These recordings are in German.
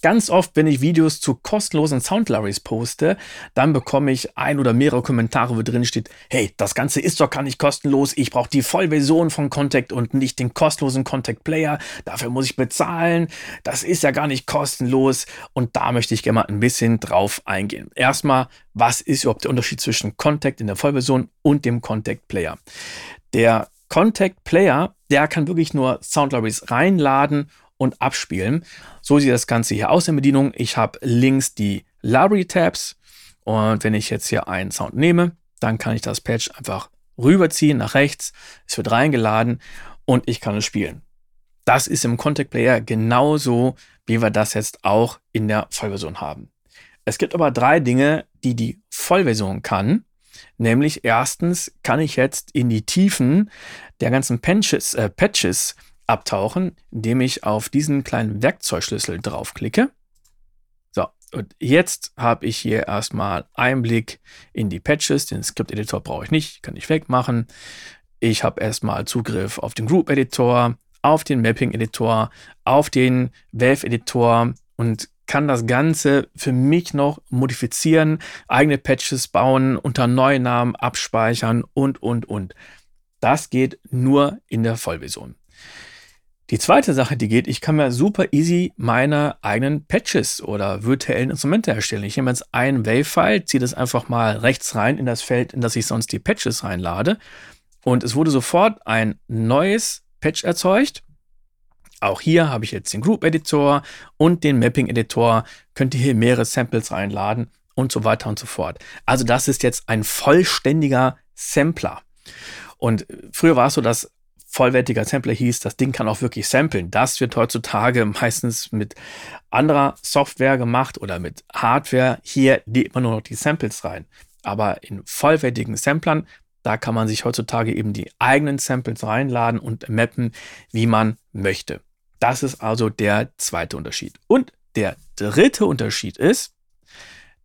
Ganz oft, wenn ich Videos zu kostenlosen Sound Libraries poste, dann bekomme ich ein oder mehrere Kommentare, wo drin steht, hey, das Ganze ist doch gar nicht kostenlos, ich brauche die Vollversion von Contact und nicht den kostenlosen Contact Player, dafür muss ich bezahlen, das ist ja gar nicht kostenlos und da möchte ich gerne mal ein bisschen drauf eingehen. Erstmal, was ist überhaupt der Unterschied zwischen Contact in der Vollversion und dem Contact Player? Der Contact Player, der kann wirklich nur Sound Libraries reinladen und abspielen. So sieht das Ganze hier aus in Bedienung. Ich habe links die Library Tabs und wenn ich jetzt hier einen Sound nehme, dann kann ich das Patch einfach rüberziehen nach rechts. Es wird reingeladen und ich kann es spielen. Das ist im Contact Player genauso, wie wir das jetzt auch in der Vollversion haben. Es gibt aber drei Dinge, die die Vollversion kann. Nämlich erstens kann ich jetzt in die Tiefen der ganzen Patches, äh, Patches abtauchen, indem ich auf diesen kleinen Werkzeugschlüssel draufklicke. So, und jetzt habe ich hier erstmal Einblick in die Patches. Den Script-Editor brauche ich nicht, kann ich wegmachen. Ich habe erstmal Zugriff auf den Group-Editor, auf den Mapping-Editor, auf den Valve-Editor und kann das Ganze für mich noch modifizieren, eigene Patches bauen, unter neuen Namen abspeichern und, und, und. Das geht nur in der Vollversion. Die zweite Sache, die geht, ich kann mir super easy meine eigenen Patches oder virtuellen Instrumente erstellen. Ich nehme jetzt ein Wave-File, ziehe das einfach mal rechts rein in das Feld, in das ich sonst die Patches reinlade. Und es wurde sofort ein neues Patch erzeugt. Auch hier habe ich jetzt den Group Editor und den Mapping Editor. Könnt ihr hier mehrere Samples reinladen und so weiter und so fort. Also das ist jetzt ein vollständiger Sampler. Und früher war es so, dass vollwertiger Sampler hieß, das Ding kann auch wirklich samplen. Das wird heutzutage meistens mit anderer Software gemacht oder mit Hardware. Hier lädt man nur noch die Samples rein. Aber in vollwertigen Samplern, da kann man sich heutzutage eben die eigenen Samples reinladen und mappen, wie man möchte. Das ist also der zweite Unterschied. Und der dritte Unterschied ist,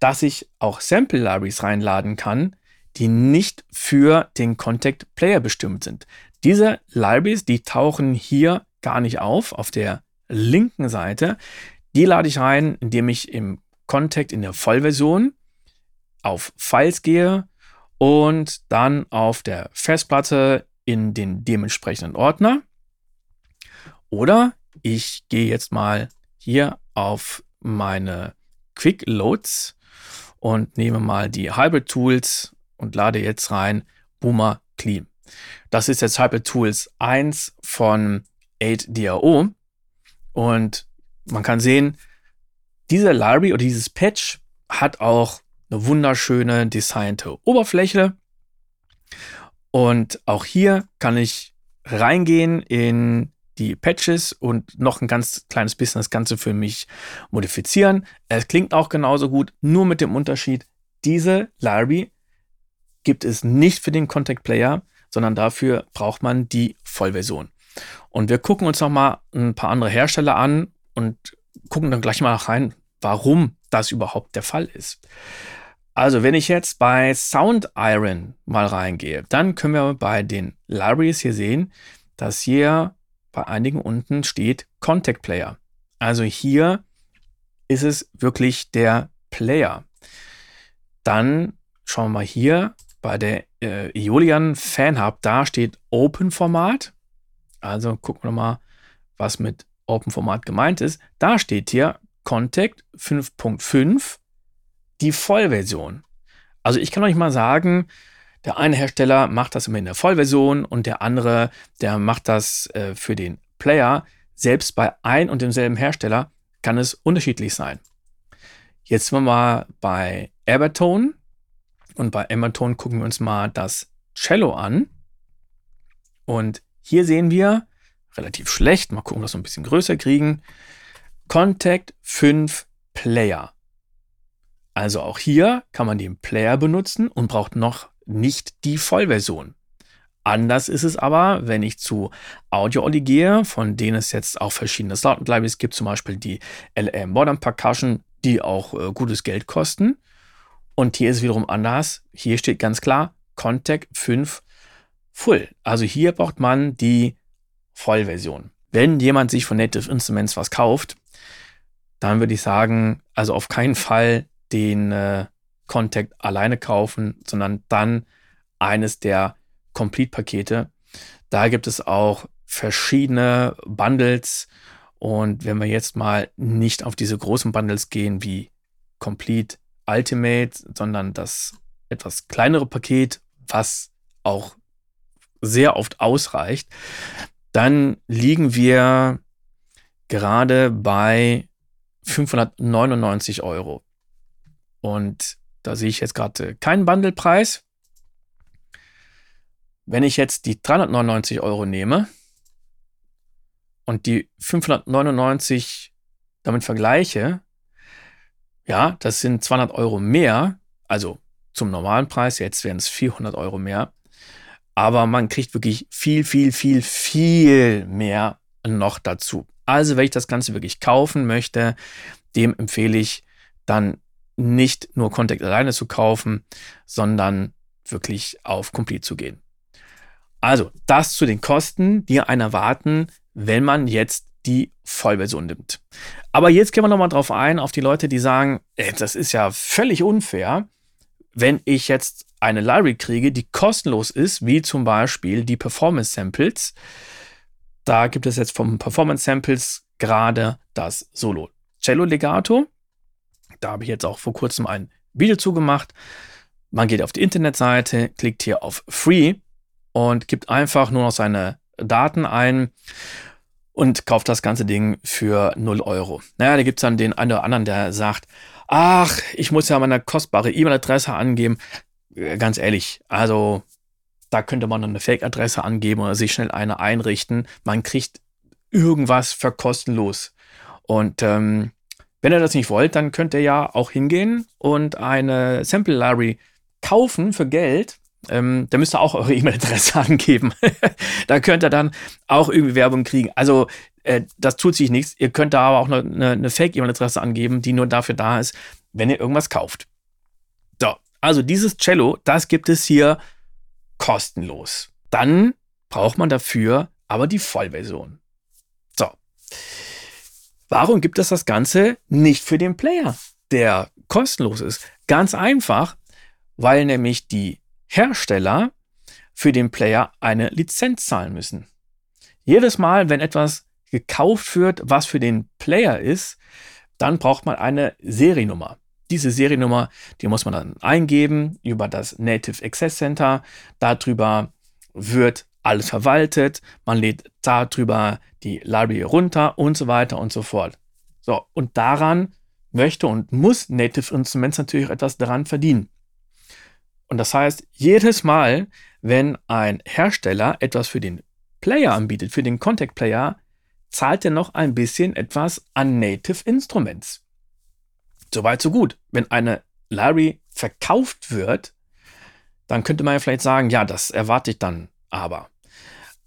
dass ich auch Sample Libraries reinladen kann, die nicht für den Contact Player bestimmt sind. Diese Libraries, die tauchen hier gar nicht auf, auf der linken Seite. Die lade ich rein, indem ich im Contact in der Vollversion auf Files gehe und dann auf der Festplatte in den dementsprechenden Ordner. Oder ich gehe jetzt mal hier auf meine Quick Loads und nehme mal die Hybrid Tools und lade jetzt rein Boomer Clean. Das ist jetzt Hyper Tools 1 von 8DAO. Und man kann sehen, diese Library oder dieses Patch hat auch eine wunderschöne designte Oberfläche. Und auch hier kann ich reingehen in die Patches und noch ein ganz kleines bisschen das Ganze für mich modifizieren. Es klingt auch genauso gut, nur mit dem Unterschied, diese Library gibt es nicht für den Contact Player, sondern dafür braucht man die Vollversion. Und wir gucken uns noch mal ein paar andere Hersteller an und gucken dann gleich mal rein, warum das überhaupt der Fall ist. Also, wenn ich jetzt bei Sound Iron mal reingehe, dann können wir bei den Libraries hier sehen, dass hier bei einigen unten steht Contact Player. Also hier ist es wirklich der Player. Dann schauen wir mal hier bei der äh, Iolian Fan Hub, da steht Open Format. Also gucken wir mal, was mit Open Format gemeint ist. Da steht hier Contact 5.5, die Vollversion. Also ich kann euch mal sagen, der eine Hersteller macht das immer in der Vollversion und der andere, der macht das äh, für den Player. Selbst bei ein und demselben Hersteller kann es unterschiedlich sein. Jetzt sind wir mal bei Abertone. Und bei Emmerton gucken wir uns mal das Cello an. Und hier sehen wir, relativ schlecht, mal gucken, ob wir das ein bisschen größer kriegen, Contact 5 Player. Also auch hier kann man den Player benutzen und braucht noch nicht die Vollversion. Anders ist es aber, wenn ich zu Audio Olli gehe, von denen es jetzt auch verschiedene Slot-Libraries gibt, zum Beispiel die LM Modern Percussion, die auch äh, gutes Geld kosten. Und hier ist es wiederum anders. Hier steht ganz klar Contact 5 Full. Also hier braucht man die Vollversion. Wenn jemand sich von Native Instruments was kauft, dann würde ich sagen, also auf keinen Fall den äh, Contact alleine kaufen, sondern dann eines der Complete-Pakete. Da gibt es auch verschiedene Bundles. Und wenn wir jetzt mal nicht auf diese großen Bundles gehen wie Complete Ultimate, sondern das etwas kleinere Paket, was auch sehr oft ausreicht, dann liegen wir gerade bei 599 Euro. Und da sehe ich jetzt gerade keinen Bundlepreis. Wenn ich jetzt die 399 Euro nehme und die 599 damit vergleiche, ja, das sind 200 Euro mehr, also zum normalen Preis, jetzt wären es 400 Euro mehr, aber man kriegt wirklich viel, viel, viel, viel mehr noch dazu. Also, wenn ich das Ganze wirklich kaufen möchte, dem empfehle ich dann nicht nur Contact alleine zu kaufen, sondern wirklich auf Complete zu gehen. Also, das zu den Kosten, die einen erwarten, wenn man jetzt die Vollversion nimmt. Aber jetzt gehen wir nochmal drauf ein, auf die Leute, die sagen, ey, das ist ja völlig unfair, wenn ich jetzt eine Library kriege, die kostenlos ist, wie zum Beispiel die Performance Samples. Da gibt es jetzt vom Performance Samples gerade das Solo Cello Legato. Da habe ich jetzt auch vor kurzem ein Video zugemacht. Man geht auf die Internetseite, klickt hier auf Free und gibt einfach nur noch seine Daten ein und kauft das ganze Ding für 0 Euro. Naja, da gibt es dann den einen oder anderen, der sagt, ach, ich muss ja meine kostbare E-Mail-Adresse angeben. Äh, ganz ehrlich, also da könnte man eine Fake-Adresse angeben oder sich schnell eine einrichten. Man kriegt irgendwas für kostenlos. Und ähm, wenn ihr das nicht wollt, dann könnt ihr ja auch hingehen und eine Sample Library kaufen für Geld ähm, da müsst ihr auch eure E-Mail-Adresse angeben. da könnt ihr dann auch irgendwie Werbung kriegen. Also äh, das tut sich nichts. Ihr könnt da aber auch eine, eine Fake-E-Mail-Adresse angeben, die nur dafür da ist, wenn ihr irgendwas kauft. So, also dieses Cello, das gibt es hier kostenlos. Dann braucht man dafür aber die Vollversion. So. Warum gibt es das Ganze nicht für den Player, der kostenlos ist? Ganz einfach, weil nämlich die Hersteller für den Player eine Lizenz zahlen müssen. Jedes Mal, wenn etwas gekauft wird, was für den Player ist, dann braucht man eine Seriennummer. Diese Seriennummer, die muss man dann eingeben über das Native Access Center. Darüber wird alles verwaltet. Man lädt darüber die Library runter und so weiter und so fort. So, und daran möchte und muss Native Instruments natürlich etwas daran verdienen. Und das heißt, jedes Mal, wenn ein Hersteller etwas für den Player anbietet, für den Contact Player, zahlt er noch ein bisschen etwas an Native Instruments. Soweit so gut. Wenn eine Larry verkauft wird, dann könnte man ja vielleicht sagen, ja, das erwarte ich dann aber.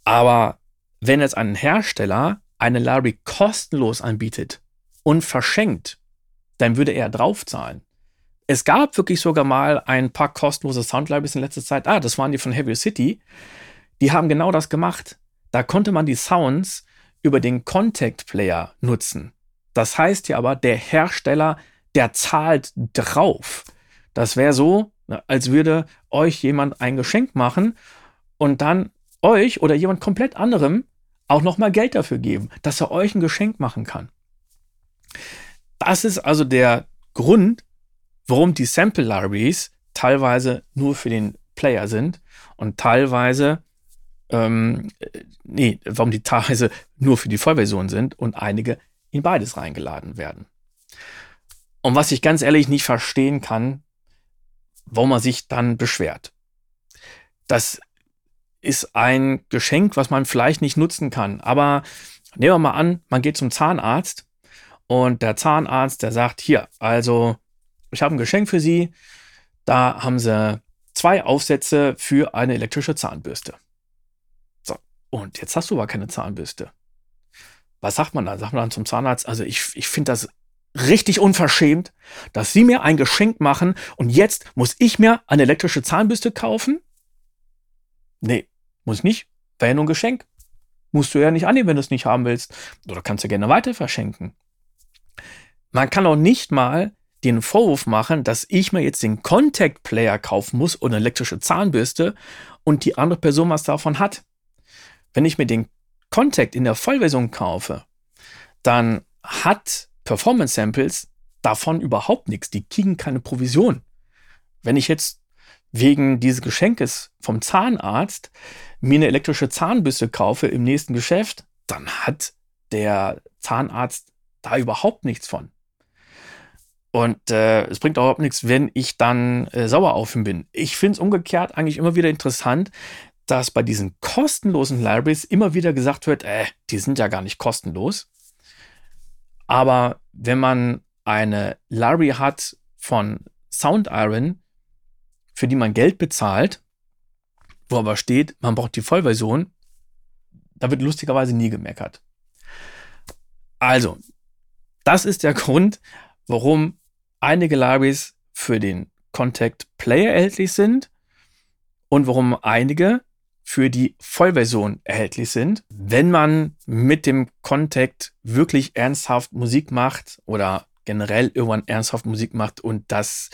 Aber wenn jetzt ein Hersteller eine Larry kostenlos anbietet und verschenkt, dann würde er draufzahlen es gab wirklich sogar mal ein paar kostenlose Soundlibraries in letzter Zeit. Ah, das waren die von Heavy City. Die haben genau das gemacht. Da konnte man die Sounds über den Contact Player nutzen. Das heißt ja aber, der Hersteller, der zahlt drauf. Das wäre so, ne, als würde euch jemand ein Geschenk machen und dann euch oder jemand komplett anderem auch nochmal Geld dafür geben, dass er euch ein Geschenk machen kann. Das ist also der Grund, warum die Sample Libraries teilweise nur für den Player sind und teilweise, ähm, nee, warum die teilweise nur für die Vollversion sind und einige in beides reingeladen werden. Und was ich ganz ehrlich nicht verstehen kann, warum man sich dann beschwert. Das ist ein Geschenk, was man vielleicht nicht nutzen kann. Aber nehmen wir mal an, man geht zum Zahnarzt und der Zahnarzt, der sagt, hier, also ich habe ein Geschenk für Sie. Da haben Sie zwei Aufsätze für eine elektrische Zahnbürste. So, und jetzt hast du aber keine Zahnbürste. Was sagt man dann? Sagt man dann zum Zahnarzt, also ich, ich finde das richtig unverschämt, dass Sie mir ein Geschenk machen und jetzt muss ich mir eine elektrische Zahnbürste kaufen? Nee, muss nicht. Wäre ja nur ein Geschenk. Musst du ja nicht annehmen, wenn du es nicht haben willst. Oder kannst du gerne weiter verschenken. Man kann auch nicht mal den Vorwurf machen, dass ich mir jetzt den Contact Player kaufen muss oder eine elektrische Zahnbürste und die andere Person was davon hat. Wenn ich mir den Contact in der Vollversion kaufe, dann hat Performance Samples davon überhaupt nichts. Die kriegen keine Provision. Wenn ich jetzt wegen dieses Geschenkes vom Zahnarzt mir eine elektrische Zahnbürste kaufe im nächsten Geschäft, dann hat der Zahnarzt da überhaupt nichts von. Und äh, es bringt überhaupt nichts, wenn ich dann äh, sauer auf ihn bin. Ich finde es umgekehrt eigentlich immer wieder interessant, dass bei diesen kostenlosen Libraries immer wieder gesagt wird, äh, die sind ja gar nicht kostenlos. Aber wenn man eine Library hat von SoundIron, für die man Geld bezahlt, wo aber steht, man braucht die Vollversion, da wird lustigerweise nie gemeckert. Also, das ist der Grund, warum einige Libraries für den Contact Player erhältlich sind und warum einige für die Vollversion erhältlich sind. Wenn man mit dem Contact wirklich ernsthaft Musik macht oder generell irgendwann ernsthaft Musik macht und das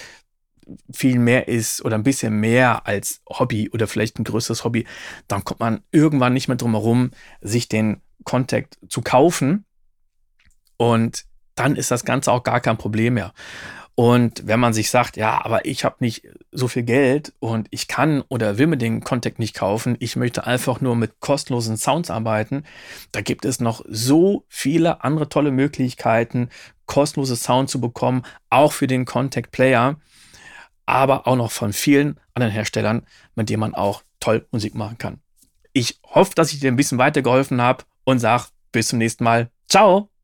viel mehr ist oder ein bisschen mehr als Hobby oder vielleicht ein größeres Hobby, dann kommt man irgendwann nicht mehr drum herum, sich den Contact zu kaufen. Und dann ist das Ganze auch gar kein Problem mehr. Und wenn man sich sagt, ja, aber ich habe nicht so viel Geld und ich kann oder will mir den Contact nicht kaufen, ich möchte einfach nur mit kostenlosen Sounds arbeiten, da gibt es noch so viele andere tolle Möglichkeiten, kostenlose Sound zu bekommen, auch für den Contact Player, aber auch noch von vielen anderen Herstellern, mit denen man auch toll Musik machen kann. Ich hoffe, dass ich dir ein bisschen weitergeholfen habe und sage bis zum nächsten Mal. Ciao!